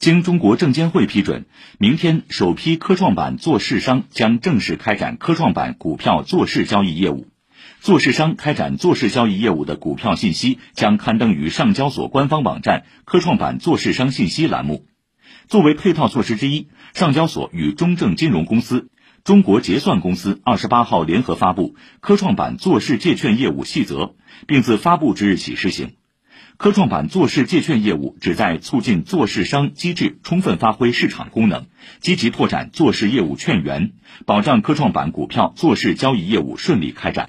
经中国证监会批准，明天首批科创板做市商将正式开展科创板股票做市交易业务。做市商开展做市交易业务的股票信息将刊登于上交所官方网站“科创板做市商信息”栏目。作为配套措施之一，上交所与中证金融公司、中国结算公司二十八号联合发布《科创板做市借券业务细则》，并自发布之日起施行。科创板做市借券业务旨在促进做市商机制充分发挥市场功能，积极拓展做市业务券源，保障科创板股票做市交易业务顺利开展。